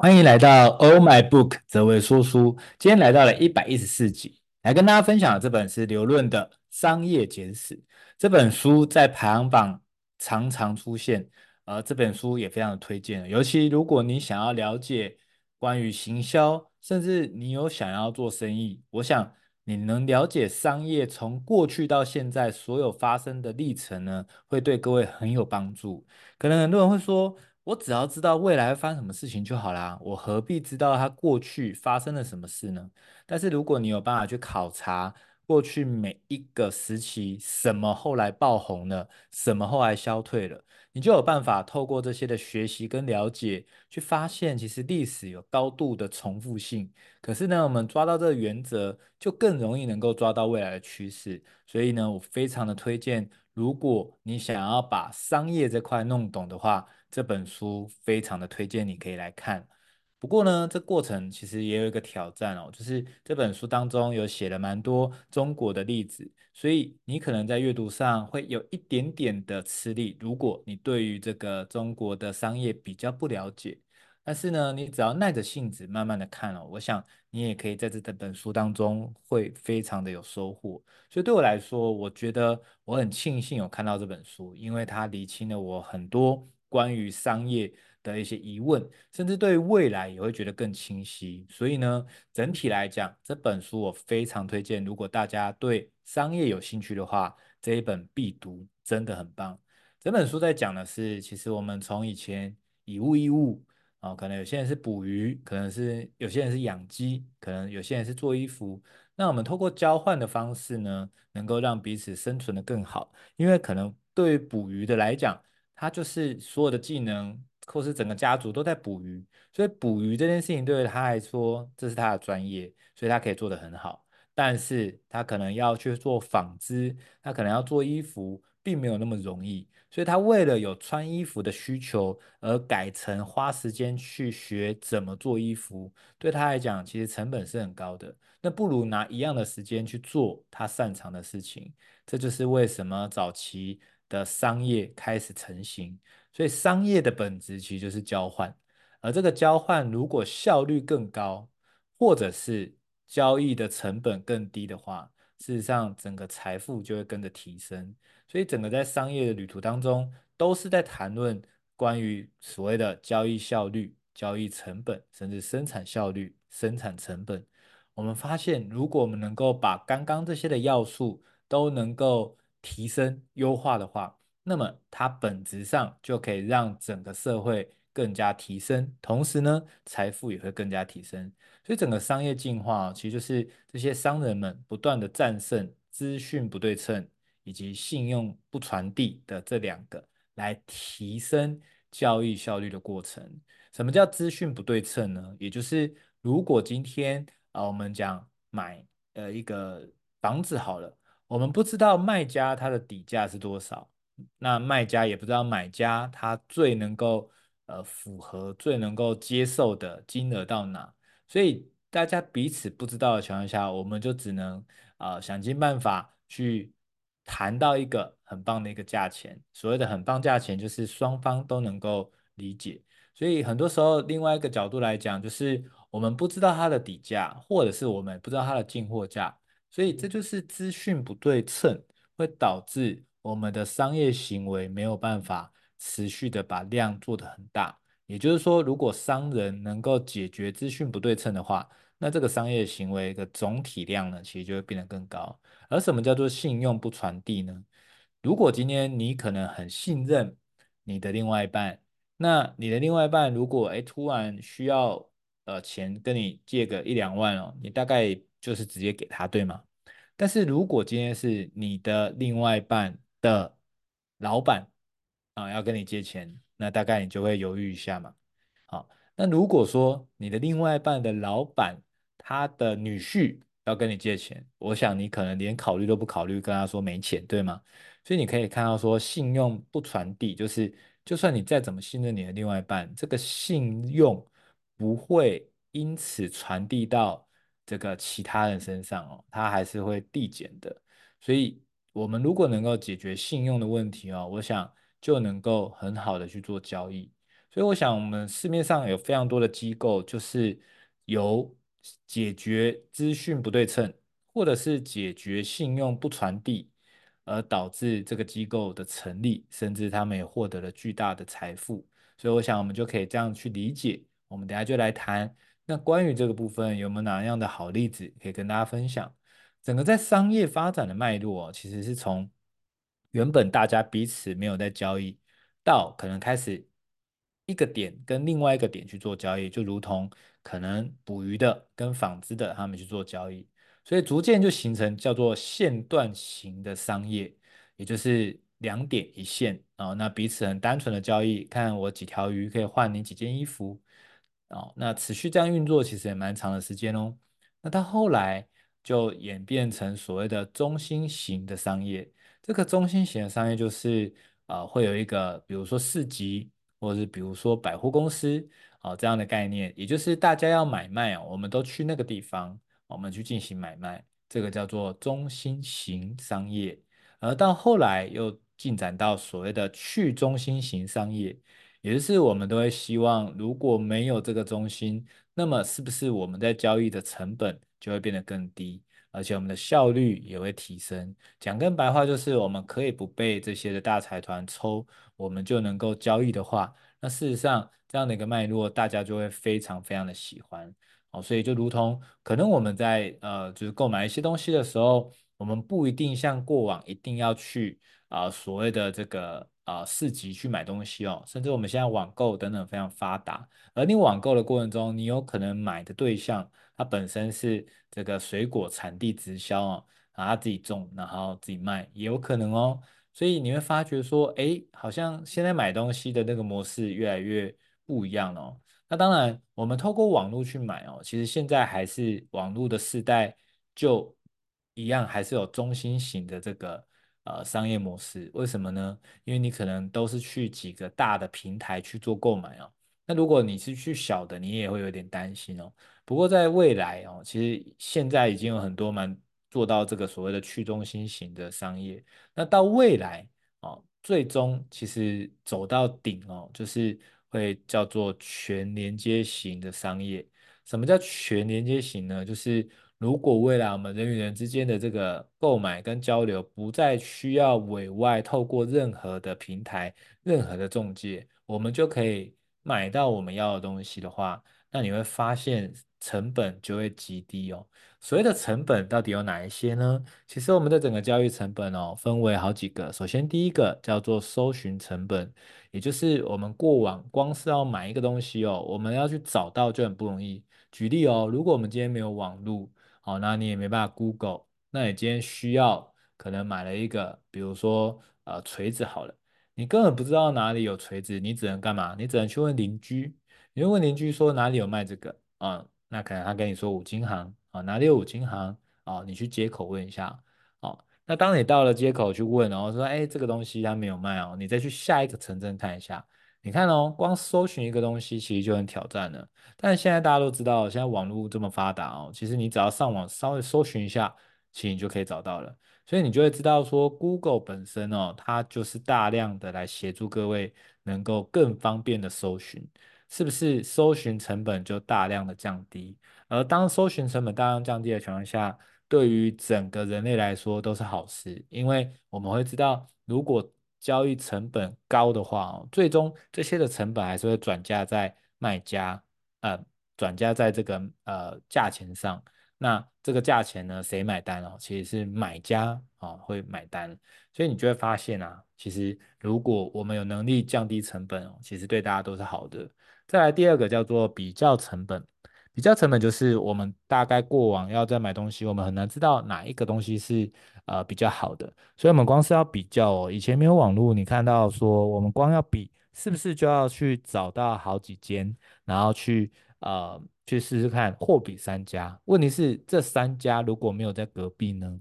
欢迎来到 Oh My Book 泽维说书，今天来到了一百一十四集，来跟大家分享的这本是刘润的《商业简史》。这本书在排行榜常常出现，呃，这本书也非常的推荐，尤其如果你想要了解关于行销，甚至你有想要做生意，我想你能了解商业从过去到现在所有发生的历程呢，会对各位很有帮助。可能很多人会说，我只要知道未来会发生什么事情就好啦，我何必知道它过去发生了什么事呢？但是如果你有办法去考察过去每一个时期，什么后来爆红了，什么后来消退了，你就有办法透过这些的学习跟了解，去发现其实历史有高度的重复性。可是呢，我们抓到这个原则，就更容易能够抓到未来的趋势。所以呢，我非常的推荐，如果你想要把商业这块弄懂的话，这本书非常的推荐你可以来看，不过呢，这过程其实也有一个挑战哦，就是这本书当中有写了蛮多中国的例子，所以你可能在阅读上会有一点点的吃力。如果你对于这个中国的商业比较不了解，但是呢，你只要耐着性子慢慢的看哦，我想你也可以在这本书当中会非常的有收获。所以对我来说，我觉得我很庆幸有看到这本书，因为它厘清了我很多。关于商业的一些疑问，甚至对未来也会觉得更清晰。所以呢，整体来讲，这本书我非常推荐。如果大家对商业有兴趣的话，这一本必读，真的很棒。整本书在讲的是，其实我们从以前以物易物啊，可能有些人是捕鱼，可能是有些人是养鸡，可能有些人是做衣服。那我们透过交换的方式呢，能够让彼此生存得更好。因为可能对于捕鱼的来讲，他就是所有的技能，或是整个家族都在捕鱼，所以捕鱼这件事情对于他来说，这是他的专业，所以他可以做得很好。但是他可能要去做纺织，他可能要做衣服，并没有那么容易。所以他为了有穿衣服的需求，而改成花时间去学怎么做衣服，对他来讲，其实成本是很高的。那不如拿一样的时间去做他擅长的事情。这就是为什么早期。的商业开始成型，所以商业的本质其实就是交换，而这个交换如果效率更高，或者是交易的成本更低的话，事实上整个财富就会跟着提升。所以整个在商业的旅途当中，都是在谈论关于所谓的交易效率、交易成本，甚至生产效率、生产成本。我们发现，如果我们能够把刚刚这些的要素都能够提升优化的话，那么它本质上就可以让整个社会更加提升，同时呢，财富也会更加提升。所以整个商业进化，其实就是这些商人们不断的战胜资讯不对称以及信用不传递的这两个，来提升交易效率的过程。什么叫资讯不对称呢？也就是如果今天啊，我们讲买呃一个房子好了。我们不知道卖家他的底价是多少，那卖家也不知道买家他最能够呃符合、最能够接受的金额到哪，所以大家彼此不知道的情况下，我们就只能啊、想尽办法去谈到一个很棒的一个价钱。所谓的很棒价钱，就是双方都能够理解。所以很多时候，另外一个角度来讲，就是我们不知道它的底价，或者是我们不知道它的进货价。所以这就是资讯不对称，会导致我们的商业行为没有办法持续的把量做得很大。也就是说，如果商人能够解决资讯不对称的话，那这个商业行为的总体量呢，其实就会变得更高。而什么叫做信用不传递呢？如果今天你可能很信任你的另外一半，那你的另外一半如果诶突然需要呃钱跟你借个一两万哦，你大概。就是直接给他，对吗？但是如果今天是你的另外一半的老板啊，要跟你借钱，那大概你就会犹豫一下嘛。好，那如果说你的另外一半的老板他的女婿要跟你借钱，我想你可能连考虑都不考虑，跟他说没钱，对吗？所以你可以看到说，信用不传递，就是就算你再怎么信任你的另外一半，这个信用不会因此传递到。这个其他人身上哦，他还是会递减的。所以，我们如果能够解决信用的问题哦，我想就能够很好的去做交易。所以我想，我们市面上有非常多的机构，就是由解决资讯不对称，或者是解决信用不传递，而导致这个机构的成立，甚至他们也获得了巨大的财富。所以我想，我们就可以这样去理解。我们等下就来谈，那关于这个部分有没有哪样的好例子可以跟大家分享？整个在商业发展的脉络，其实是从原本大家彼此没有在交易，到可能开始一个点跟另外一个点去做交易，就如同可能捕鱼的跟纺织的他们去做交易，所以逐渐就形成叫做线段型的商业，也就是两点一线啊，那彼此很单纯的交易，看我几条鱼可以换你几件衣服。哦，那持续这样运作其实也蛮长的时间哦。那到后来就演变成所谓的中心型的商业。这个中心型的商业就是呃会有一个，比如说市集，或者是比如说百货公司啊、这样的概念，也就是大家要买卖哦，我们都去那个地方，我们去进行买卖，这个叫做中心型商业。而到后来又进展到所谓的去中心型商业。也就是我们都会希望，如果没有这个中心，那么是不是我们在交易的成本就会变得更低，而且我们的效率也会提升？讲更白话就是，我们可以不被这些的大财团抽，我们就能够交易的话，那事实上这样的一个脉络，大家就会非常非常的喜欢。哦，所以就如同可能我们在呃就是购买一些东西的时候，我们不一定像过往一定要去啊、所谓的这个。啊，市集去买东西哦，甚至我们现在网购等等非常发达。而你网购的过程中，你有可能买的对象，它本身是这个水果产地直销哦，啊，他自己种，然后自己卖，也有可能哦。所以你会发觉说，哎，好像现在买东西的那个模式越来越不一样哦。那当然，我们透过网络去买哦，其实现在还是网络的时代，就一样还是有中心型的这个。呃，商业模式为什么呢？因为你可能都是去几个大的平台去做购买哦。那如果你是去小的，你也会有点担心哦。不过在未来哦，其实现在已经有很多蛮做到这个所谓的去中心型的商业。那到未来哦，最终其实走到顶哦，就是会叫做全连接型的商业。什么叫全连接型呢？就是如果未来我们人与人之间的这个购买跟交流不再需要委外透过任何的平台、任何的中介，我们就可以买到我们要的东西的话，那你会发现成本就会极低哦。所谓的成本到底有哪一些呢？其实我们的整个交易成本哦，分为好几个。首先第一个叫做搜寻成本，也就是我们过往光是要买一个东西哦，我们要去找到就很不容易。举例哦，如果我们今天没有网络，好，那你也没办法 Google。那你今天需要可能买了一个，比如说呃锤子好了，你根本不知道哪里有锤子，你只能干嘛？你只能去问邻居。你问邻居说哪里有卖这个啊、那可能他跟你说五金行啊，哪里有五金行啊？你去街口问一下。哦，那当你到了街口去问，然后说哎这个东西他没有卖哦，你再去下一个城镇看一下。你看哦，光搜寻一个东西其实就很挑战了。但是现在大家都知道，现在网络这么发达哦，其实你只要上网稍微搜寻一下，其实你就可以找到了。所以你就会知道说，Google 本身哦，它就是大量的来协助各位能够更方便的搜寻，是不是？搜寻成本就大量的降低。而当搜寻成本大量降低的情况下，对于整个人类来说都是好事，因为我们会知道，如果交易成本高的话哦，最终这些的成本还是会转嫁在卖家，呃，转嫁在这个呃价钱上。那这个价钱呢，谁买单哦？其实是买家啊会买单。所以你就会发现啊，其实如果我们有能力降低成本哦，其实对大家都是好的。再来第二个叫做比较成本。比较成本就是我们大概过往要再买东西，我们很难知道哪一个东西是呃比较好的，所以我们光是要比较哦，以前没有网络，你看到说我们光要比，是不是就要去找到好几间，然后去呃去试试看，货比三家。问题是这三家如果没有在隔壁呢？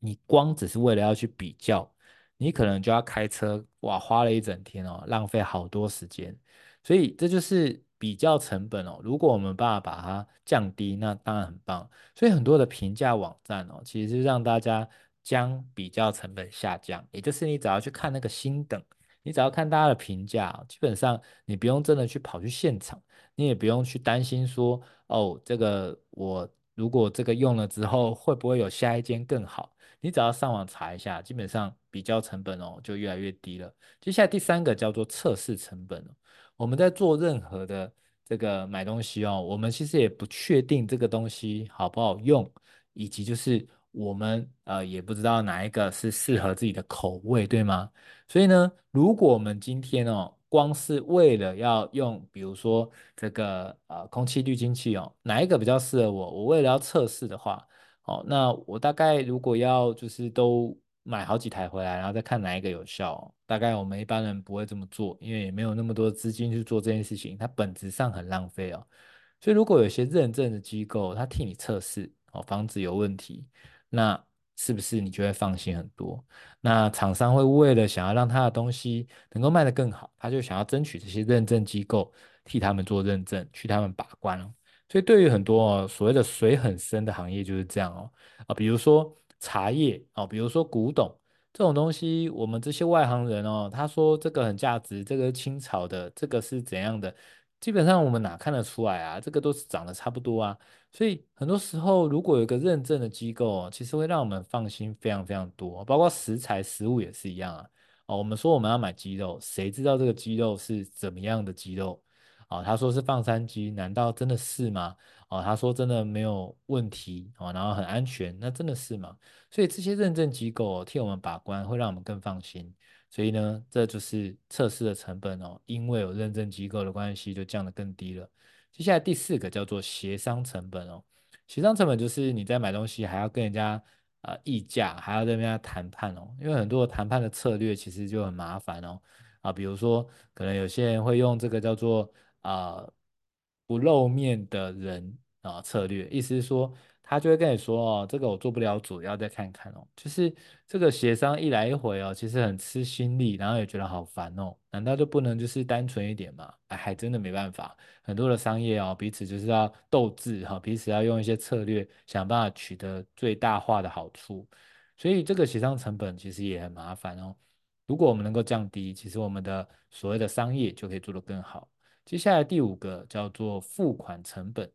你光只是为了要去比较，你可能就要开车哇，花了一整天哦，浪费好多时间，所以这就是。比较成本哦，如果我们办法把它降低，那当然很棒。所以很多的评价网站哦，其实是让大家将比较成本下降，也就是你只要去看那个星等，你只要看大家的评价，基本上你不用真的去跑去现场，你也不用去担心说，哦，这个我如果这个用了之后会不会有下一间更好？你只要上网查一下，基本上比较成本哦就越来越低了。接下来第三个叫做测试成本哦，我们在做任何的这个买东西哦，我们其实也不确定这个东西好不好用，以及就是。我们呃也不知道哪一个是适合自己的口味，对吗？所以呢，如果我们今天哦，光是为了要用，比如说这个呃空气滤清器哦，哪一个比较适合我？我为了要测试的话，哦，那我大概如果要就是都买好几台回来，然后再看哪一个有效哦，大概我们一般人不会这么做，因为也没有那么多资金去做这件事情，它本质上很浪费哦。所以如果有些认证的机构，它替你测试哦，防止有问题。那是不是你就会放心很多？那厂商会为了想要让他的东西能够卖得更好，他就想要争取这些认证机构替他们做认证，去他们把关哦。所以对于很多哦，所谓的水很深的行业就是这样哦啊，比如说茶叶哦，比如说古董这种东西，我们这些外行人哦，他说这个很价值，这个是清朝的，这个是怎样的？基本上我们哪看得出来啊？这个都是长得差不多啊，所以很多时候如果有一个认证的机构，其实会让我们放心非常非常多，包括食材、食物也是一样啊。哦，我们说我们要买鸡肉，谁知道这个鸡肉是怎么样的鸡肉？哦，他说是放山鸡，难道真的是吗？哦，他说真的没有问题哦，然后很安全，那真的是吗？所以这些认证机构替我们把关，会让我们更放心。所以呢，这就是测试的成本哦，因为有认证机构的关系，就降得更低了。接下来第四个叫做协商成本哦，协商成本就是你在买东西还要跟人家呃议价，还要跟人家谈判哦，因为很多谈判的策略其实就很麻烦哦啊，比如说可能有些人会用这个叫做啊、不露面的人啊策略，意思是说。他就会跟你说哦，这个我做不了主，要再看看哦。就是这个协商一来一回哦，其实很吃心力，然后也觉得好烦哦。难道就不能就是单纯一点吗？哎，还真的没办法。很多的商业哦，彼此就是要斗智哈，彼此要用一些策略，想办法取得最大化的好处。所以这个协商成本其实也很麻烦哦。如果我们能够降低，其实我们的所谓的商业就可以做得更好。接下来第五个叫做付款成本。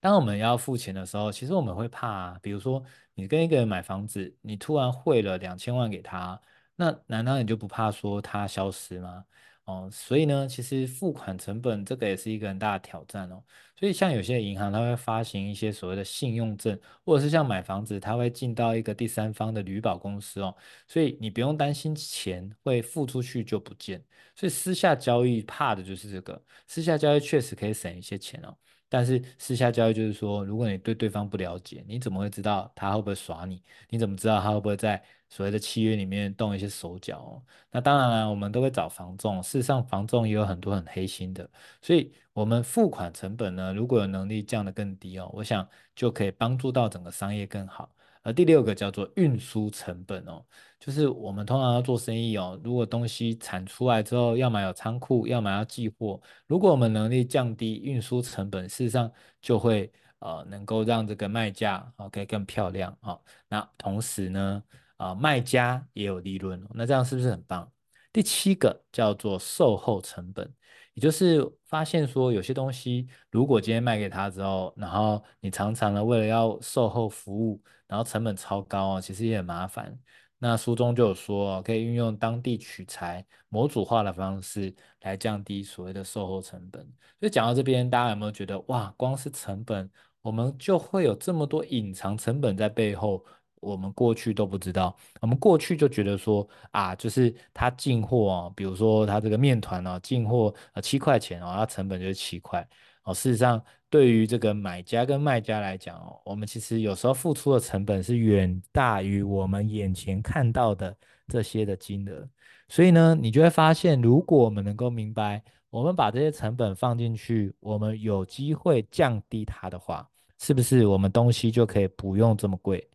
当我们要付钱的时候，其实我们会怕。比如说，你跟一个人买房子，你突然汇了两千万给他，那难道你就不怕说他消失吗？哦，所以呢，其实付款成本这个也是一个很大的挑战哦。所以像有些银行，它会发行一些所谓的信用证，或者是像买房子，它会进到一个第三方的旅保公司哦。所以你不用担心钱会付出去就不见。所以私下交易怕的就是这个，私下交易确实可以省一些钱哦。但是私下交易就是说，如果你对对方不了解，你怎么会知道他会不会耍你？你怎么知道他会不会在所谓的契约里面动一些手脚哦？那当然了，我们都会找房仲，事实上房仲也有很多很黑心的，所以我们付款成本呢，如果有能力降得更低哦，我想就可以帮助到整个商业更好。而第六个叫做运输成本哦，就是我们通常要做生意哦，如果东西产出来之后，要么有仓库，要么要寄货，如果我们能力降低运输成本，事实上就会呃能够让这个卖价啊可以更漂亮啊、哦。那同时呢，啊、卖家也有利润，那这样是不是很棒？第七个叫做售后成本。也就是发现说，有些东西如果今天卖给他之后，然后你常常呢为了要售后服务，然后成本超高啊，其实也很麻烦。那书中就有说，可以运用当地取材模组化的方式来降低所谓的售后成本。所以讲到这边，大家有没有觉得哇，光是成本，我们就会有这么多隐藏成本在背后？我们过去都不知道，我们过去就觉得说啊，就是他进货哦，比如说他这个面团哦，进货呃七块钱哦，它成本就是七块哦。事实上，对于这个买家跟卖家来讲哦，我们其实有时候付出的成本是远大于我们眼前看到的这些的金额。所以呢，你就会发现，如果我们能够明白，我们把这些成本放进去，我们有机会降低它的话，是不是我们东西就可以不用这么贵？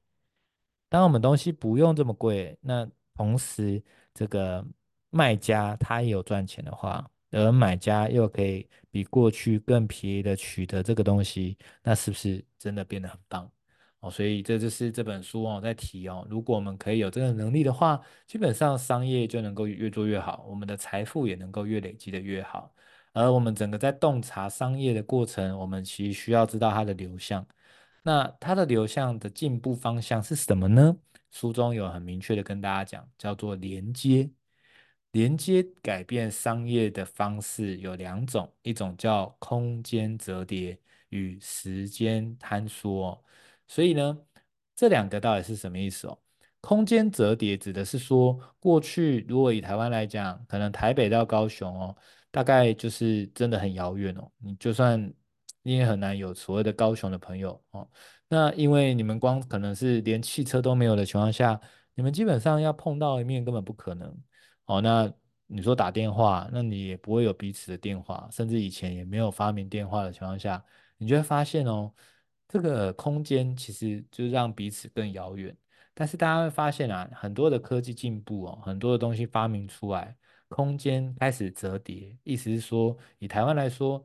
当我们东西不用这么贵，那同时这个卖家他也有赚钱的话，而买家又可以比过去更便宜的取得这个东西，那是不是真的变得很棒？哦，所以这就是这本书哦在提哦，如果我们可以有这个能力的话，基本上商业就能够越做越好，我们的财富也能够越累积的越好。而我们整个在洞察商业的过程，我们其实需要知道它的流向。那它的流向的进步方向是什么呢？书中有很明确的跟大家讲，叫做连接。连接改变商业的方式有两种，一种叫空间折叠与时间坍缩。所以呢，这两个到底是什么意思哦？空间折叠指的是说，过去如果以台湾来讲，可能台北到高雄哦，大概就是真的很遥远哦。你就算你也很难有所谓的高雄的朋友哦。那因为你们光可能是连汽车都没有的情况下，你们基本上要碰到一面根本不可能。哦，那你说打电话，那你也不会有彼此的电话，甚至以前也没有发明电话的情况下，你就会发现哦，这个空间其实就让彼此更遥远。但是大家会发现啊，很多的科技进步哦，很多的东西发明出来，空间开始折叠，意思是说，以台湾来说，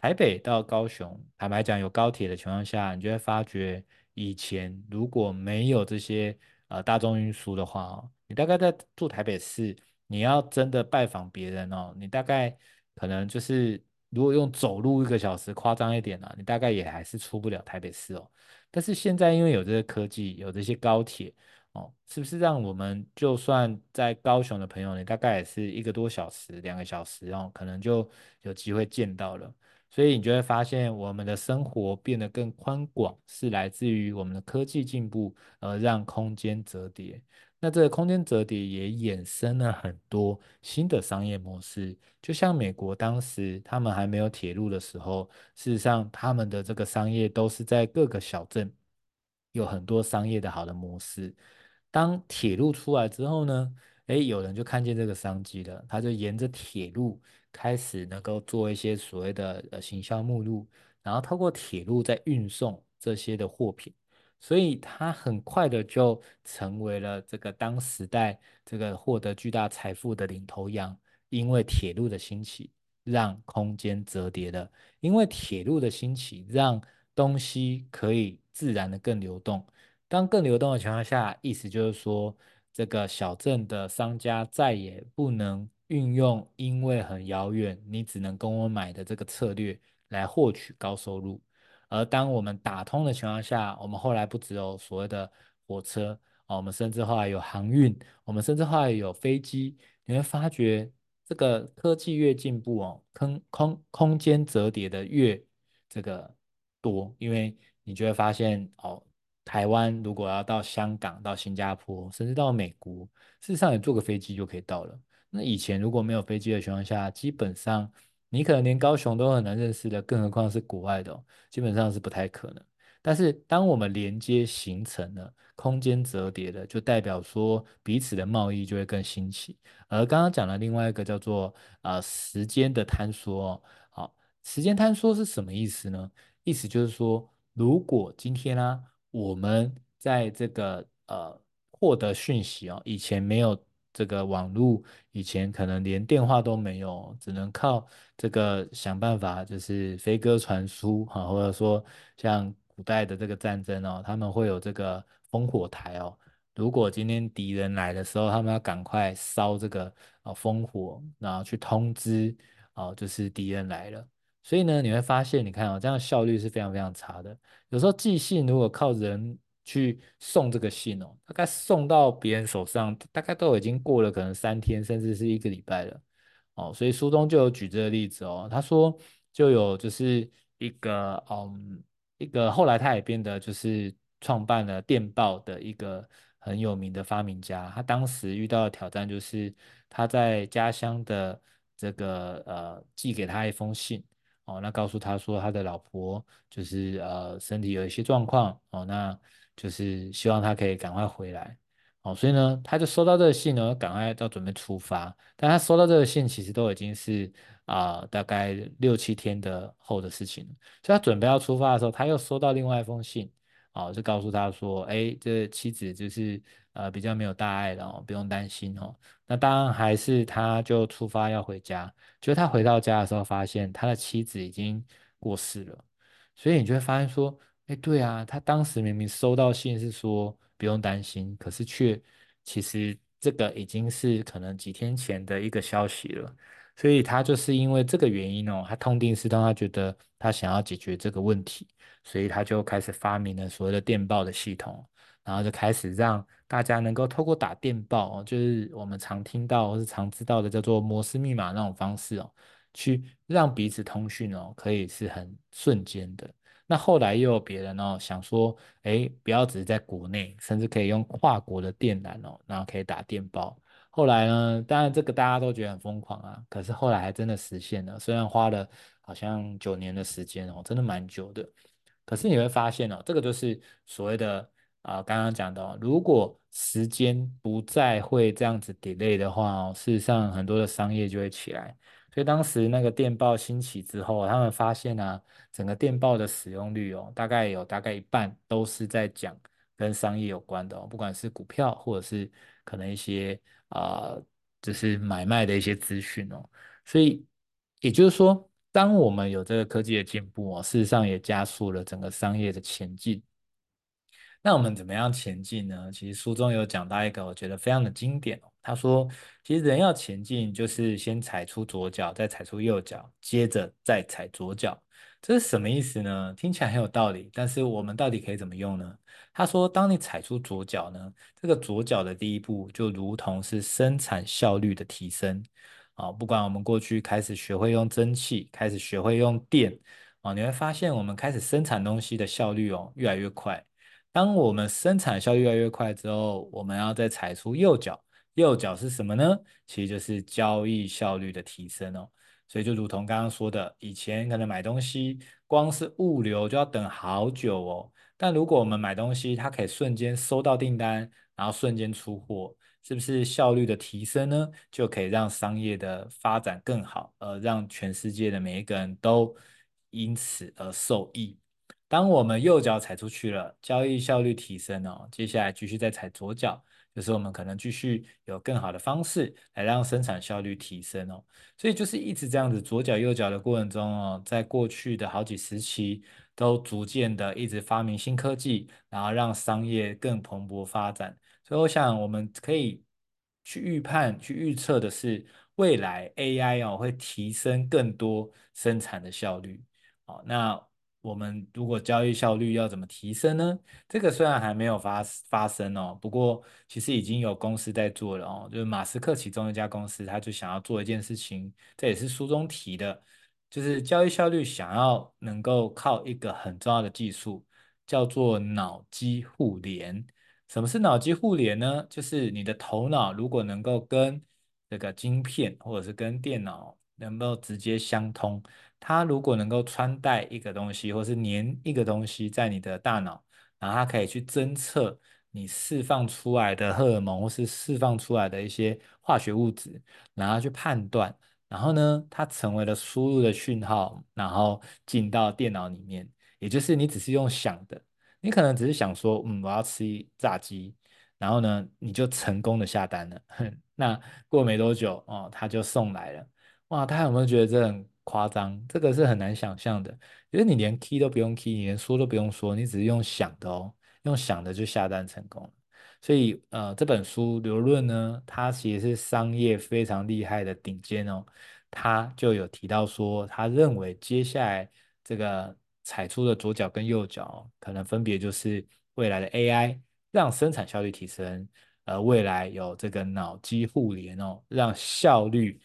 台北到高雄，坦白讲有高铁的情况下，你就会发觉以前如果没有这些呃大众运输的话哦，你大概在住台北市。你要真的拜访别人哦，你大概可能就是如果用走路一个小时，夸张一点啊，你大概也还是出不了台北市哦。但是现在因为有这些科技，有这些高铁哦，是不是让我们就算在高雄的朋友，你大概也是一个多小时、两个小时哦，可能就有机会见到了。所以你就会发现，我们的生活变得更宽广，是来自于我们的科技进步而让空间折叠。那这个空间折叠也衍生了很多新的商业模式，就像美国当时他们还没有铁路的时候，事实上他们的这个商业都是在各个小镇有很多商业的好的模式。当铁路出来之后呢，诶，有人就看见这个商机了，他就沿着铁路开始能够做一些所谓的呃行销目录，然后透过铁路在运送这些的货品。所以它很快的就成为了这个当时代这个获得巨大财富的领头羊，因为铁路的兴起，让空间折叠了；因为铁路的兴起，让东西可以自然的更流动。当更流动的情况下，意思就是说，这个小镇的商家再也不能运用因为很遥远，你只能跟我买的这个策略来获取高收入。而当我们打通的情况下，我们后来不只有所谓的火车啊，我们甚至后来有航运，我们甚至后来有飞机。你会发觉，这个科技越进步哦，空空空间折叠的越这个多，因为你就会发现哦，台湾如果要到香港、到新加坡，甚至到美国，事实上你坐个飞机就可以到了。那以前如果没有飞机的情况下，基本上。你可能连高雄都很难认识的，更何况是国外的哦，基本上是不太可能。但是当我们连接形成了空间折叠的，就代表说彼此的贸易就会更兴起。而刚刚讲的另外一个叫做、呃、时间的坍缩哦，好，时间坍缩是什么意思呢？意思就是说，如果今天呢、我们在这个呃获得讯息哦，以前没有。这个网络以前可能连电话都没有，只能靠这个想办法，就是飞鸽传书哈，或者说像古代的这个战争哦，他们会有这个烽火台哦。如果今天敌人来的时候，他们要赶快烧这个啊烽火，然后去通知哦，就是敌人来了。所以呢，你会发现，你看哦，这样效率是非常非常差的。有时候寄信如果靠人。去送这个信哦，大概送到别人手上，大概都已经过了可能三天，甚至是一个礼拜了哦。所以书中就有举这个例子哦，他说就有就是一个嗯一个后来他也变得就是创办了电报的一个很有名的发明家，他当时遇到的挑战就是他在家乡的这个呃寄给他一封信哦，那告诉他说他的老婆就是呃身体有一些状况哦，那。就是希望他可以赶快回来，哦，所以呢，他就收到这个信呢，赶快要准备出发。但他收到这个信，其实都已经是啊、大概六七天的后的事情了。所以他准备要出发的时候，他又收到另外一封信，哦，就告诉他说，哎，这妻子就是呃比较没有大碍了哦，不用担心哦。那当然还是他就出发要回家，就他回到家的时候，发现他的妻子已经过世了，所以你就会发现说。哎，对啊，他当时明明收到信是说不用担心，可是却其实这个已经是可能几天前的一个消息了，所以他就是因为这个原因哦，他痛定思痛，他觉得他想要解决这个问题，所以他就开始发明了所谓的电报的系统，然后就开始让大家能够透过打电报，就是我们常听到或是常知道的叫做摩斯密码那种方式哦，去让彼此通讯哦，可以是很瞬间的。那后来又有别人哦想说，哎，不要只是在国内，甚至可以用跨国的电缆哦，然后可以打电报。后来呢，当然这个大家都觉得很疯狂啊，可是后来还真的实现了，虽然花了好像九年的时间哦，真的蛮久的。可是你会发现哦，这个就是所谓的啊，刚刚讲的，如果时间不再会这样子 delay 的话哦，事实上很多的商业就会起来。所以当时那个电报兴起之后，他们发现啊，整个电报的使用率哦，大概有大概一半都是在讲跟商业有关的哦，不管是股票或者是可能一些啊、就是买卖的一些资讯哦。所以也就是说，当我们有这个科技的进步哦，事实上也加速了整个商业的前进。那我们怎么样前进呢？其实书中有讲到一个，我觉得非常的经典哦。他说，其实人要前进，就是先踩出左脚，再踩出右脚，接着再踩左脚。这是什么意思呢？听起来很有道理，但是我们到底可以怎么用呢？他说，当你踩出左脚呢，这个左脚的第一步就如同是生产效率的提升啊。不管我们过去开始学会用蒸汽，开始学会用电啊，你会发现我们开始生产东西的效率哦越来越快。当我们生产效率越来越快之后，我们要再踩出右脚，右脚是什么呢？其实就是交易效率的提升哦。所以就如同刚刚说的，以前可能买东西光是物流就要等好久哦，但如果我们买东西，它可以瞬间收到订单，然后瞬间出货，是不是效率的提升呢？就可以让商业的发展更好，呃，让全世界的每一个人都因此而受益。当我们右脚踩出去了，交易效率提升哦，接下来继续再踩左脚，就是我们可能继续有更好的方式来让生产效率提升哦。所以就是一直这样子左脚右脚的过程中哦，在过去的好几时期都逐渐的一直发明新科技，然后让商业更蓬勃发展。所以我想我们可以去预判、去预测的是，未来 AI 哦会提升更多生产的效率。好，那。我们如果交易效率要怎么提升呢？这个虽然还没有发发生哦，不过其实已经有公司在做了哦。就是马斯克其中一家公司，他就想要做一件事情，这也是书中提的，就是交易效率想要能够靠一个很重要的技术，叫做脑机互联。什么是脑机互联呢？就是你的头脑如果能够跟这个晶片或者是跟电脑能够直接相通。它如果能够穿戴一个东西，或是粘一个东西在你的大脑，然后它可以去侦测你释放出来的荷尔蒙，或是释放出来的一些化学物质，然后去判断，然后呢，它成为了输入的讯号，然后进到电脑里面，也就是你只是用想的，你可能只是想说，嗯，我要吃炸鸡，然后呢，你就成功的下单了，哼，那过没多久哦，它就送来了，哇，大家有没有觉得这很夸张，这个是很难想象的，因为你连 key 都不用 key，你连说都不用说，你只是用想的哦，用想的就下单成功。所以呃，这本书刘润呢，他其实是商业非常厉害的顶尖哦，他就有提到说，他认为接下来这个踩出的左脚跟右脚，可能分别就是未来的 AI 让生产效率提升，而未来有这个脑机互联哦，让效率。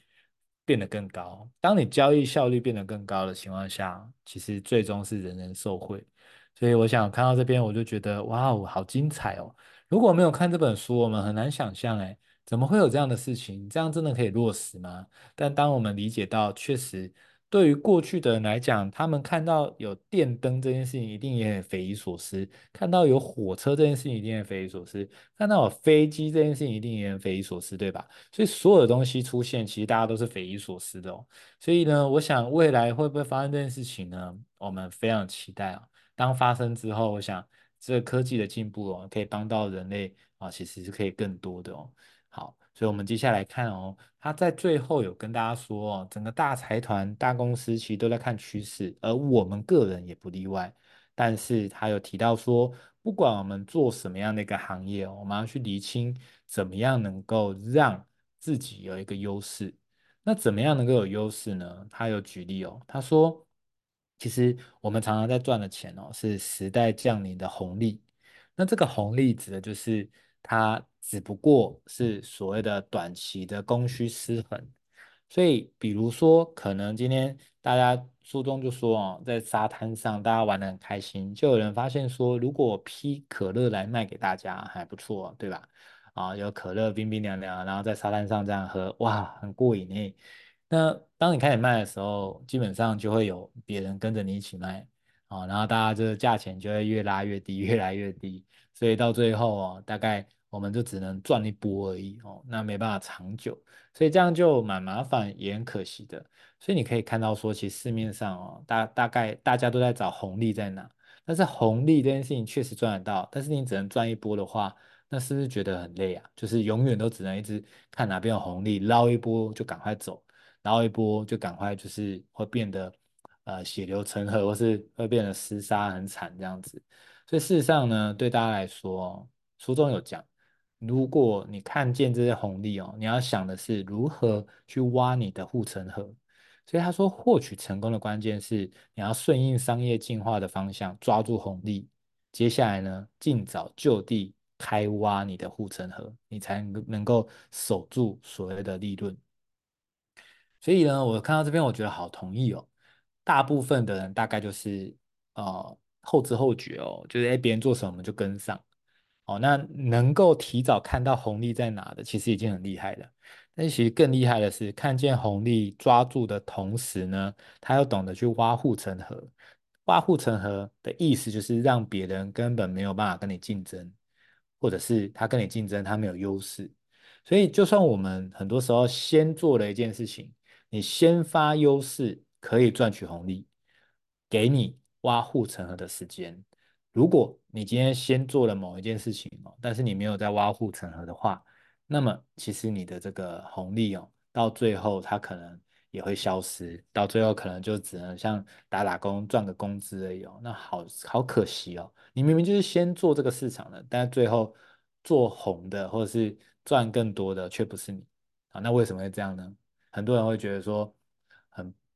变得更高。当你交易效率变得更高的情况下，其实最终是人人受惠。所以我想看到这边，我就觉得哇哦，好精彩哦！如果没有看这本书，我们很难想象，哎，怎么会有这样的事情？这样真的可以落实吗？但当我们理解到，确实。对于过去的人来讲，他们看到有电灯这件事情，一定也很匪夷所思；看到有火车这件事情，一定也匪夷所思；看到有飞机这件事情，一定也很匪夷所思，对吧？所以所有的东西出现，其实大家都是匪夷所思的哦。所以呢，我想未来会不会发生这件事情呢？我们非常期待啊！当发生之后，我想这个科技的进步哦，可以帮到人类啊，其实是可以更多的哦。好。所以，我们接下来看哦，他在最后有跟大家说哦，整个大财团、大公司其实都在看趋势，而我们个人也不例外。但是他有提到说，不管我们做什么样的一个行业，我们要去厘清怎么样能够让自己有一个优势。那怎么样能够有优势呢？他有举例哦，他说，其实我们常常在赚的钱哦，是时代降临的红利。那这个红利指的就是它只不过是所谓的短期的供需失衡。所以，比如说，可能今天大家书中就说哦，在沙滩上大家玩得很开心，就有人发现说，如果我批可乐来卖给大家还不错，对吧？啊，有可乐冰冰凉凉，然后在沙滩上这样喝，哇，很过瘾诶。那当你开始卖的时候，基本上就会有别人跟着你一起卖啊，然后大家这个价钱就会越拉越低，越来越低，所以到最后哦，大概。我们就只能赚一波而已哦，那没办法长久，所以这样就蛮麻烦，也很可惜的。所以你可以看到说，其实市面上哦，大大概大家都在找红利在哪，但是红利这件事情确实赚得到，但是你只能赚一波的话，那是不是觉得很累啊？就是永远都只能一直看哪边有红利，捞一波就赶快走，捞一波就赶快就是会变得呃血流成河，或是会变得厮杀很惨这样子。所以事实上呢，对大家来说，书中有讲。如果你看见这些红利哦，你要想的是如何去挖你的护城河。所以他说，获取成功的关键是你要顺应商业进化的方向，抓住红利。接下来呢，尽早就地开挖你的护城河，你才能够守住所谓的利润。所以呢，我看到这边，我觉得好同意哦。大部分的人大概就是呃后知后觉哦，就是哎别人做什么我们就跟上。哦，那能够提早看到红利在哪的，其实已经很厉害了。但其实更厉害的是，看见红利抓住的同时呢，他又懂得去挖护城河。挖护城河的意思就是让别人根本没有办法跟你竞争，或者是他跟你竞争，他没有优势。所以，就算我们很多时候先做了一件事情，你先发优势可以赚取红利，给你挖护城河的时间。如果你今天先做了某一件事情哦，但是你没有在挖护城河的话，那么其实你的这个红利哦，到最后它可能也会消失，到最后可能就只能像打打工赚个工资而已哦，那好好可惜哦，你明明就是先做这个市场的，但是最后做红的或者是赚更多的却不是你啊，那为什么会这样呢？很多人会觉得说。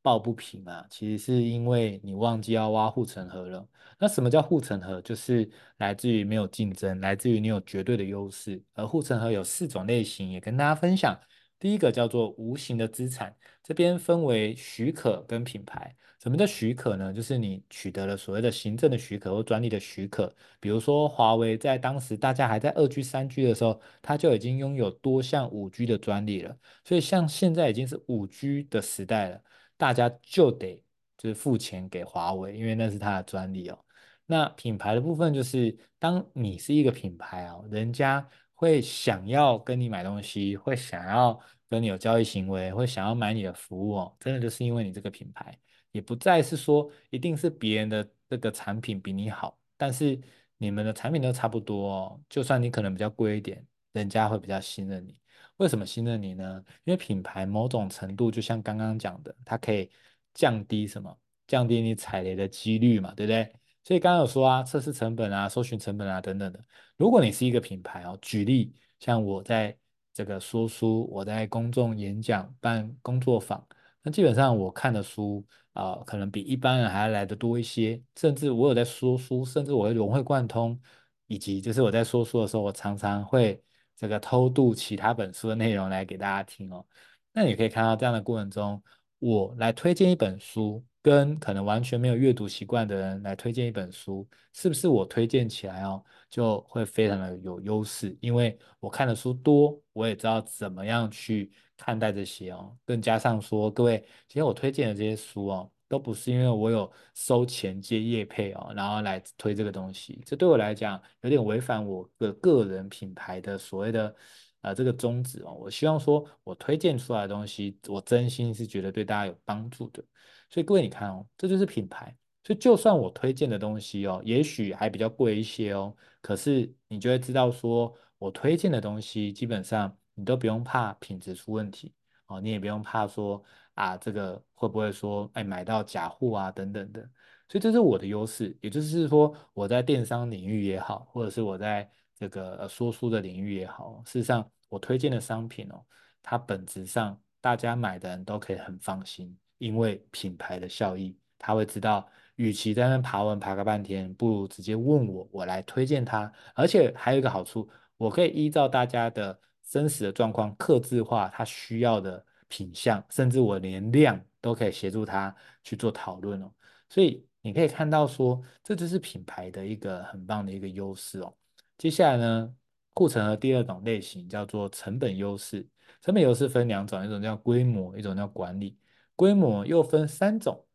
抱不平啊，其实是因为你忘记要挖护城河了。那什么叫护城河？就是来自于没有竞争，来自于你有绝对的优势。而护城河有四种类型，也跟大家分享。第一个叫做无形的资产，这边分为许可跟品牌。什么叫许可呢？就是你取得了所谓的行政的许可或专利的许可。比如说华为在当时大家还在二 G、三 G 的时候，它就已经拥有多项五 G 的专利了。所以像现在已经是五 G 的时代了。大家就得就是付钱给华为，因为那是他的专利哦。那品牌的部分就是，当你是一个品牌哦，人家会想要跟你买东西，会想要跟你有交易行为，会想要买你的服务哦，真的就是因为你这个品牌，也不再是说一定是别人的这个产品比你好，但是你们的产品都差不多哦，就算你可能比较贵一点，人家会比较信任你。为什么信任你呢？因为品牌某种程度就像刚刚讲的，它可以降低什么？降低你踩雷的几率嘛，对不对？所以刚刚有说啊，测试成本啊，搜寻成本啊等等的。如果你是一个品牌哦，举例像我在这个说书，我在公众演讲办工作坊，那基本上我看的书啊，可能比一般人还要来得多一些。甚至我有在说书，甚至我会融会贯通，以及就是我在说书的时候，我常常会。这个偷渡其他本书的内容来给大家听哦，那你可以看到这样的过程中，我来推荐一本书，跟可能完全没有阅读习惯的人来推荐一本书，是不是我推荐起来哦就会非常的有优势？因为我看的书多，我也知道怎么样去看待这些哦，更加上说，各位，其实我推荐的这些书哦。都不是因为我有收钱接业配哦，然后来推这个东西，这对我来讲有点违反我的个人品牌的所谓的呃这个宗旨哦。我希望说我推荐出来的东西，我真心是觉得对大家有帮助的。所以各位你看哦，这就是品牌。所以就算我推荐的东西哦，也许还比较贵一些哦，可是你就会知道说我推荐的东西基本上你都不用怕品质出问题哦，你也不用怕说。啊，这个会不会说哎买到假货啊等等的。所以这是我的优势，也就是说我在电商领域也好，或者是我在这个呃说书的领域也好，事实上我推荐的商品哦，它本质上大家买的人都可以很放心，因为品牌的效益，他会知道，与其在那爬文爬个半天，不如直接问我，我来推荐它。而且还有一个好处，我可以依照大家的真实的状况，客制化他需要的品相，甚至我连量都可以协助他去做讨论哦，所以。你可以看到说，这就是品牌的一个很棒的一个优势哦。接下来呢，护城河第二种类型叫做成本优势。成本优势分两种，一种叫规模，一种叫管理。规模又分三种，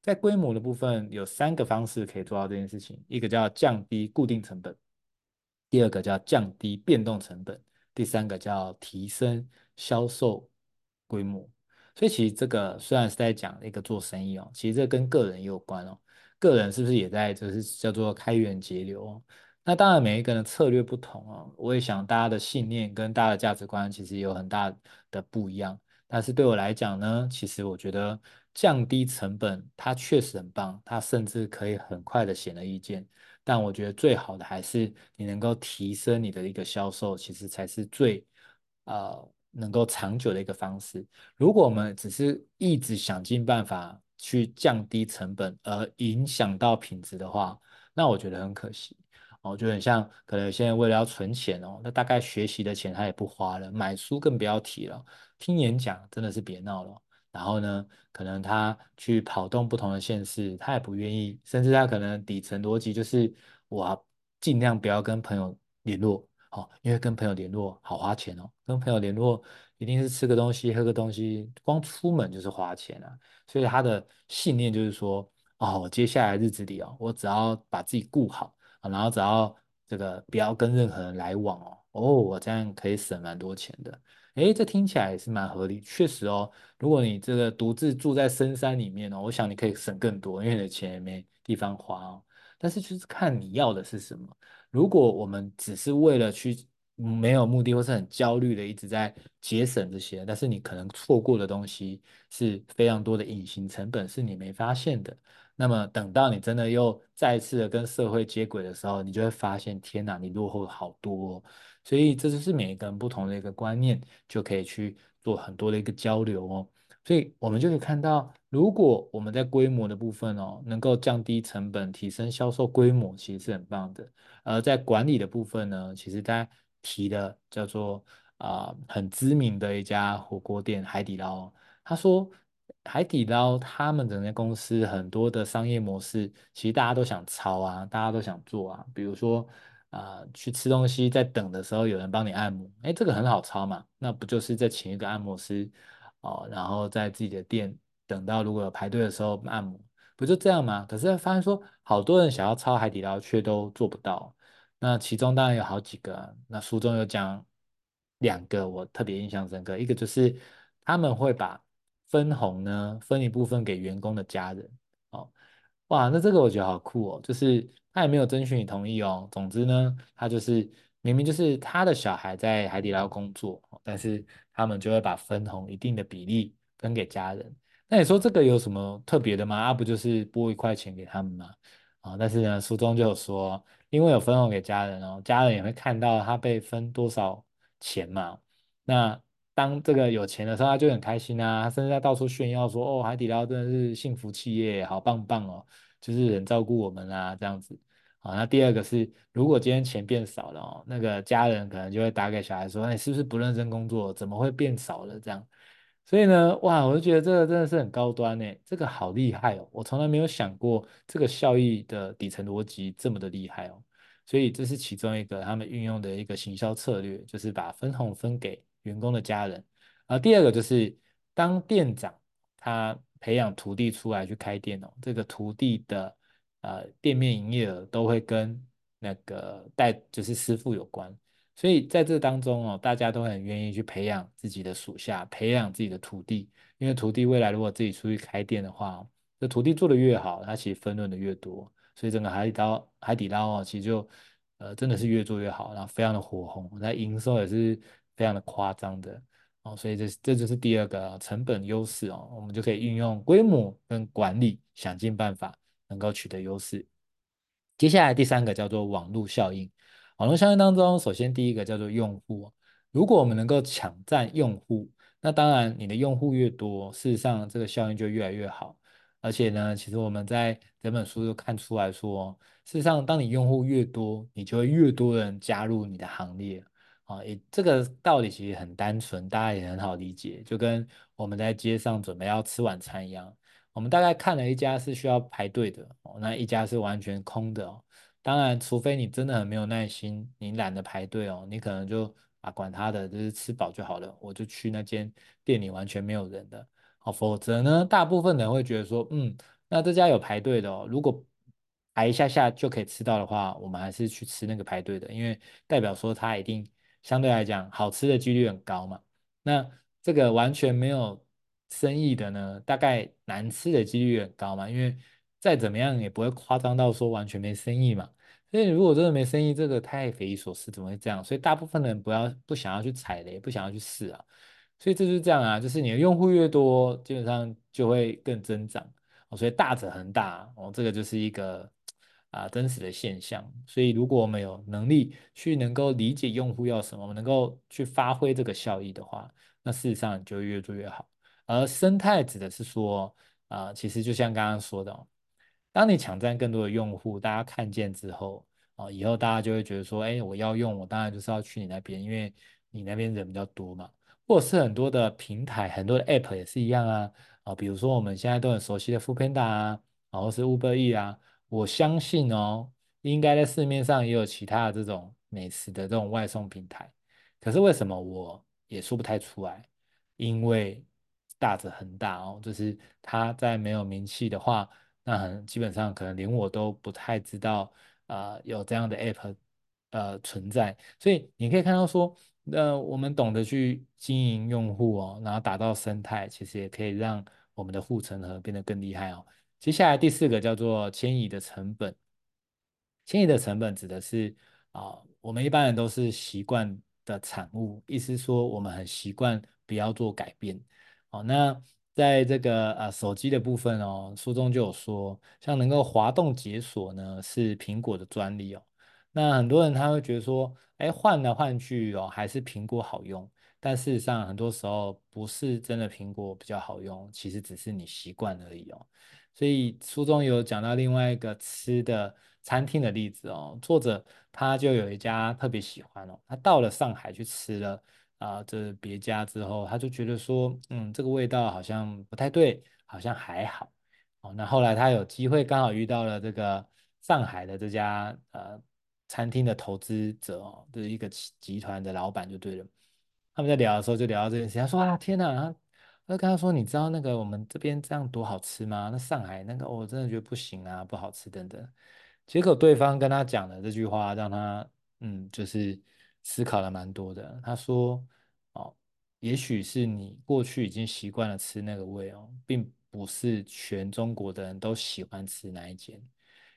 在规模的部分有三个方式可以做到这件事情，一个叫降低固定成本，第二个叫降低变动成本，第三个叫提升销售规模。所以其实这个虽然是在讲一个做生意哦，其实这跟个人也有关哦。个人是不是也在就是叫做开源节流哦？那当然每一个人的策略不同哦，我也想大家的信念跟大家的价值观其实有很大的不一样。但是对我来讲呢，其实我觉得降低成本它确实很棒，它甚至可以很快的显而易见。但我觉得最好的还是你能够提升你的一个销售，其实才是最呃能够长久的一个方式。如果我们只是一直想尽办法，去降低成本而影响到品质的话，那我觉得很可惜。我觉得很像，可能现在为了要存钱哦，那大概学习的钱他也不花了，买书更不要提了，听演讲真的是别闹了。然后呢，可能他去跑动不同的县市，他也不愿意，甚至他可能底层逻辑就是我尽量不要跟朋友联络，哦，因为跟朋友联络好花钱哦，跟朋友联络。一定是吃个东西、喝个东西，光出门就是花钱啊！所以他的信念就是说，哦，接下来日子里哦，我只要把自己顾好啊，然后只要这个不要跟任何人来往哦，哦，我这样可以省蛮多钱的。诶，这听起来也是蛮合理，确实哦。如果你这个独自住在深山里面哦，我想你可以省更多，因为你的钱也没地方花哦。但是就是看你要的是什么。如果我们只是为了去没有目的或是很焦虑的一直在节省这些，但是你可能错过的东西是非常多的隐形成本，是你没发现的。那么等到你真的又再次的跟社会接轨的时候，你就会发现，天哪，你落后好多。所以这就是每一个人不同的一个观念，就可以去做很多的一个交流哦。所以我们就可以看到，如果我们在规模的部分哦，能够降低成本，提升销售规模，其实是很棒的。而在管理的部分呢，其实大家。提的叫做啊、很知名的一家火锅店海底捞。他说，海底捞他们整间公司很多的商业模式，其实大家都想抄啊，大家都想做啊。比如说啊、去吃东西，在等的时候有人帮你按摩，哎，这个很好抄嘛。那不就是再请一个按摩师哦，然后在自己的店等到如果有排队的时候按摩，不就这样吗？可是发现说，好多人想要抄海底捞，却都做不到。那其中当然有好几个，那书中有讲两个，我特别印象深刻。一个就是他们会把分红呢分一部分给员工的家人，哦，哇，那这个我觉得好酷哦，就是他也没有征询你同意哦。总之呢，他就是明明就是他的小孩在海底捞工作，但是他们就会把分红一定的比例分给家人。那你说这个有什么特别的吗？啊，不就是拨一块钱给他们吗？啊、但是呢，书中就有说。因为有分红给家人哦，家人也会看到他被分多少钱嘛。那当这个有钱的时候，他就很开心啊，甚至在到处炫耀说：“哦，海底捞真的是幸福企业，好棒棒哦，就是很照顾我们啊，这样子。”好，那第二个是，如果今天钱变少了哦，那个家人可能就会打给小孩说：“你是不是不认真工作？怎么会变少了？”这样。所以呢，哇，我就觉得这个真的是很高端诶，这个好厉害哦，我从来没有想过这个效益的底层逻辑这么的厉害哦。所以这是其中一个他们运用的一个行销策略，就是把分红分给员工的家人。啊第二个就是当店长他培养徒弟出来去开店哦，这个徒弟的呃店面营业额都会跟那个带就是师傅有关。所以在这当中哦，大家都很愿意去培养自己的属下，培养自己的徒弟，因为徒弟未来如果自己出去开店的话，这徒弟做得越好，他其实分润的越多。所以整个海底捞，海底捞哦，其实就呃真的是越做越好，然后非常的火红，那营收也是非常的夸张的哦，所以这这就是第二个成本优势哦，我们就可以运用规模跟管理，想尽办法能够取得优势。接下来第三个叫做网络效应，网络效应当中，首先第一个叫做用户，如果我们能够抢占用户，那当然你的用户越多，事实上这个效应就越来越好。而且呢，其实我们在整本书就看出来说，事实上当你用户越多，你就会越多人加入你的行列。啊，也这个道理其实很单纯，大家也很好理解，就跟我们在街上准备要吃晚餐一样，我们大概看了一家是需要排队的，那一家是完全空的。当然，除非你真的很没有耐心，你懒得排队哦，你可能就啊管他的，就是吃饱就好了，我就去那间店里完全没有人的。好，否则呢，大部分人会觉得说，嗯，那这家有排队的哦，如果排一下下就可以吃到的话，我们还是去吃那个排队的，因为代表说他一定。相对来讲，好吃的几率很高嘛。那这个完全没有生意的呢，大概难吃的几率很高嘛。因为再怎么样也不会夸张到说完全没生意嘛。所以如果真的没生意，这个太匪夷所思，怎么会这样？所以大部分人不要不想要去踩雷，不想要去试啊。所以这就是这样啊，就是你的用户越多，基本上就会更增长。所以大者恒大哦，这个就是一个。啊，真实的现象。所以，如果我们有能力去能够理解用户要什么，我们能够去发挥这个效益的话，那事实上就越做越好。而生态指的是说，啊，其实就像刚刚说的，当你抢占更多的用户，大家看见之后，啊，以后大家就会觉得说，哎，我要用，我当然就是要去你那边，因为你那边人比较多嘛。或者是很多的平台，很多的 App 也是一样啊，啊，比如说我们现在都很熟悉的 Foodpanda 啊，然后是 Uber E 啊。我相信哦，应该在市面上也有其他的这种美食的这种外送平台，可是为什么我也说不太出来？因为大者恒大哦，就是它在没有名气的话，那很基本上可能连我都不太知道啊、有这样的 app 呃存在。所以你可以看到说，呃，我们懂得去经营用户哦，然后打造生态，其实也可以让我们的护城河变得更厉害哦。接下来第四个叫做迁移的成本。迁移的成本指的是啊，我们一般人都是习惯的产物，意思说我们很习惯不要做改变。哦，那在这个呃手机的部分哦，书中就有说，像能够滑动解锁呢，是苹果的专利哦。那很多人他会觉得说，哎，换来换去哦，还是苹果好用。但事实上，很多时候不是真的苹果比较好用，其实只是你习惯而已哦。所以书中有讲到另外一个吃的餐厅的例子哦，作者他就有一家特别喜欢哦，他到了上海去吃了啊，这别家之后，他就觉得说，嗯，这个味道好像不太对，好像还好哦。那后来他有机会刚好遇到了这个上海的这家呃餐厅的投资者哦，就是一个集团的老板就对了。他们在聊的时候就聊到这件事，他说啊，天哪！他就跟他说：“你知道那个我们这边这样多好吃吗？那上海那个我真的觉得不行啊，不好吃等等。”结果对方跟他讲的这句话，让他嗯，就是思考了蛮多的。他说：“哦，也许是你过去已经习惯了吃那个味哦，并不是全中国的人都喜欢吃那一间。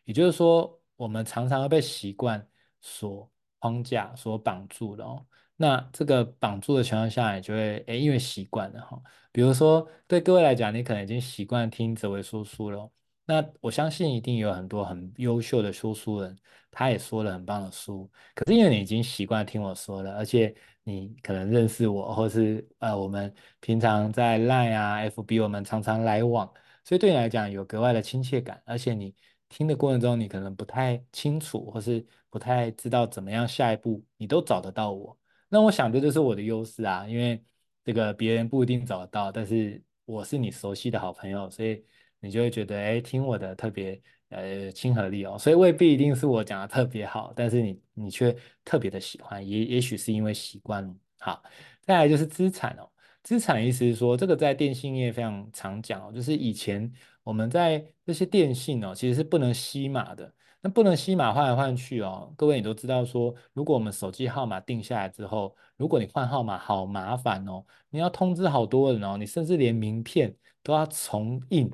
也就是说，我们常常会被习惯所框架所绑住了哦。”那这个绑住的情况下，你就会诶，因为习惯了哈。比如说，对各位来讲，你可能已经习惯听泽维说书了。那我相信一定有很多很优秀的说书人，他也说了很棒的书。可是因为你已经习惯听我说了，而且你可能认识我，或是呃，我们平常在 Line 啊、FB 我们常常来往，所以对你来讲有格外的亲切感。而且你听的过程中，你可能不太清楚，或是不太知道怎么样下一步，你都找得到我。那我想这就是我的优势啊，因为这个别人不一定找得到，但是我是你熟悉的好朋友，所以你就会觉得，哎，听我的特别呃亲和力哦，所以未必一定是我讲的特别好，但是你你却特别的喜欢，也也许是因为习惯。好，再来就是资产哦，资产意思是说，这个在电信业非常常讲哦，就是以前我们在这些电信哦，其实是不能吸码的。那不能吸码换来换去哦，各位你都知道说，如果我们手机号码定下来之后，如果你换号码好麻烦哦，你要通知好多人哦，你甚至连名片都要重印，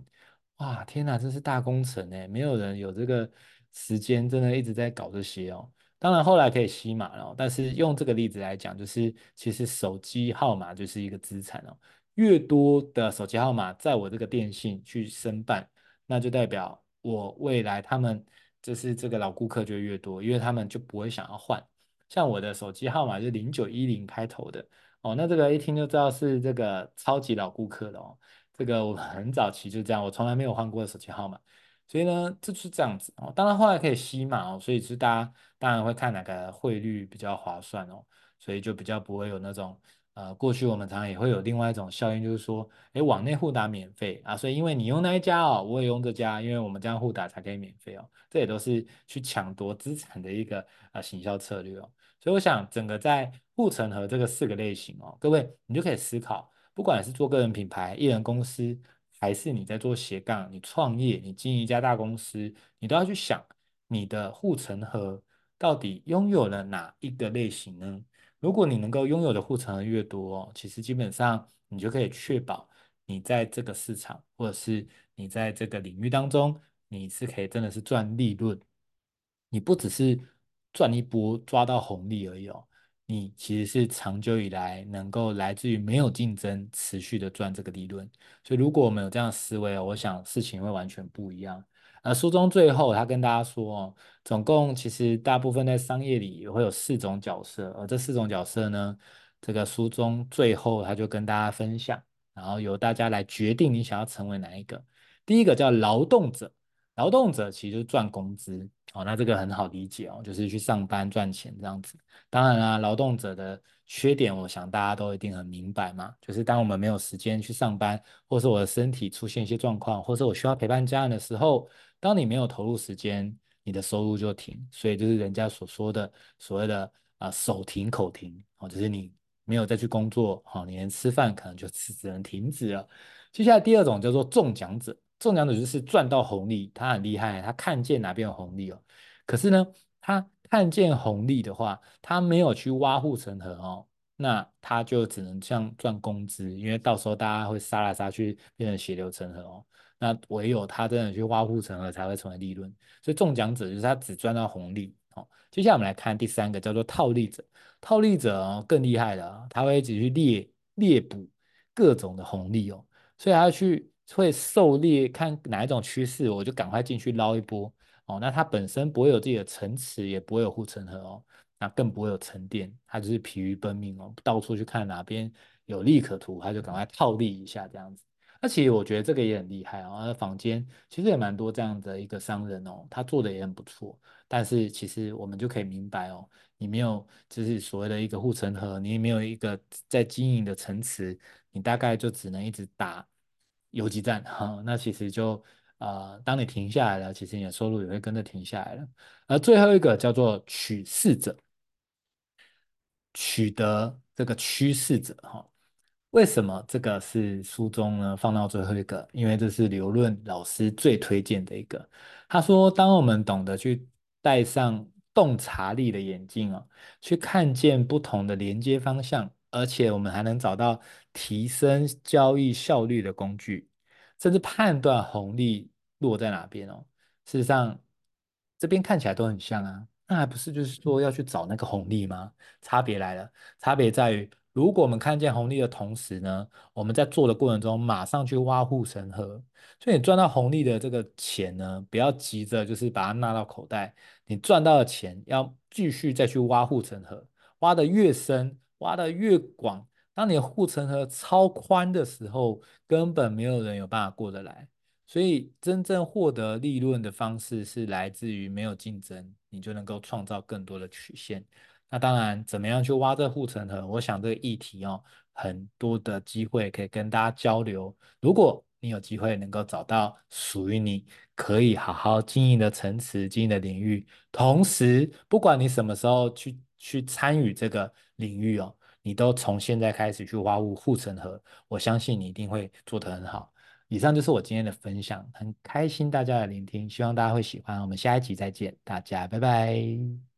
哇，天哪，这是大工程诶，没有人有这个时间，真的一直在搞这些哦。当然后来可以吸码了，但是用这个例子来讲，就是其实手机号码就是一个资产哦。越多的手机号码在我这个电信去申办，那就代表我未来他们就是这个老顾客就越多，因为他们就不会想要换。像我的手机号码是零九一零开头的哦，那这个一听就知道是这个超级老顾客了哦。这个我很早期就这样，我从来没有换过手机号码，所以呢，这就是这样子哦。当然后来可以吸嘛哦，所以是大家当然会看哪个汇率比较划算哦，所以就比较不会有那种。呃，过去我们常常也会有另外一种效应，就是说，诶，网内互打免费啊，所以因为你用那一家哦，我也用这家，因为我们这样互打才可以免费哦，这也都是去抢夺资产的一个呃行销策略哦。所以我想，整个在护城河这个四个类型哦，各位你就可以思考，不管是做个人品牌、艺人公司，还是你在做斜杠、你创业、你经营一家大公司，你都要去想，你的护城河到底拥有了哪一个类型呢？如果你能够拥有的护城河越多，其实基本上你就可以确保你在这个市场或者是你在这个领域当中，你是可以真的是赚利润。你不只是赚一波抓到红利而已哦，你其实是长久以来能够来自于没有竞争，持续的赚这个利润。所以如果我们有这样思维，我想事情会完全不一样。而书中最后他跟大家说哦，总共其实大部分在商业里也会有四种角色，而这四种角色呢，这个书中最后他就跟大家分享，然后由大家来决定你想要成为哪一个。第一个叫劳动者，劳动者其实赚工资哦，那这个很好理解哦，就是去上班赚钱这样子。当然啦，劳动者的缺点，我想大家都一定很明白嘛，就是当我们没有时间去上班，或是我的身体出现一些状况，或是我需要陪伴家人的时候。当你没有投入时间，你的收入就停，所以就是人家所说的所谓的啊、手停口停哦，就是你没有再去工作，哦，你连吃饭可能就只能停止了。接下来第二种叫做中奖者，中奖者就是赚到红利，他很厉害，他看见哪边有红利哦，可是呢，他看见红利的话，他没有去挖护城河哦，那他就只能像赚工资，因为到时候大家会杀来杀去，变成血流成河哦。那唯有他真的去挖护城河，才会成为利润。所以中奖者就是他只赚到红利。好，接下来我们来看第三个，叫做套利者。套利者哦更厉害的，他会一直去猎猎捕各种的红利哦，所以他去会狩猎，看哪一种趋势，我就赶快进去捞一波哦。那它本身不会有自己的城池，也不会有护城河哦，那更不会有沉淀，它就是疲于奔命哦，到处去看哪边有利可图，他就赶快套利一下这样子。那其实我觉得这个也很厉害哦，那坊间其实也蛮多这样的一个商人哦，他做的也很不错。但是其实我们就可以明白哦，你没有就是所谓的一个护城河，你也没有一个在经营的城池，你大概就只能一直打游击战哈。那其实就呃，当你停下来了，其实你的收入也会跟着停下来了。而最后一个叫做取势者，取得这个趋势者哈。为什么这个是书中呢放到最后一个？因为这是刘润老师最推荐的一个。他说，当我们懂得去戴上洞察力的眼镜哦，去看见不同的连接方向，而且我们还能找到提升交易效率的工具，甚至判断红利落在哪边哦。事实上，这边看起来都很像啊，那还不是就是说要去找那个红利吗？差别来了，差别在于。如果我们看见红利的同时呢，我们在做的过程中马上去挖护城河，所以你赚到红利的这个钱呢，不要急着就是把它纳到口袋，你赚到的钱要继续再去挖护城河，挖得越深，挖得越广，当你护城河超宽的时候，根本没有人有办法过得来。所以真正获得利润的方式是来自于没有竞争，你就能够创造更多的曲线。那当然，怎么样去挖这护城河？我想这个议题哦，很多的机会可以跟大家交流。如果你有机会能够找到属于你可以好好经营的城池、经营的领域，同时不管你什么时候去去参与这个领域哦，你都从现在开始去挖物护城河，我相信你一定会做得很好。以上就是我今天的分享，很开心大家的聆听，希望大家会喜欢。我们下一集再见，大家拜拜。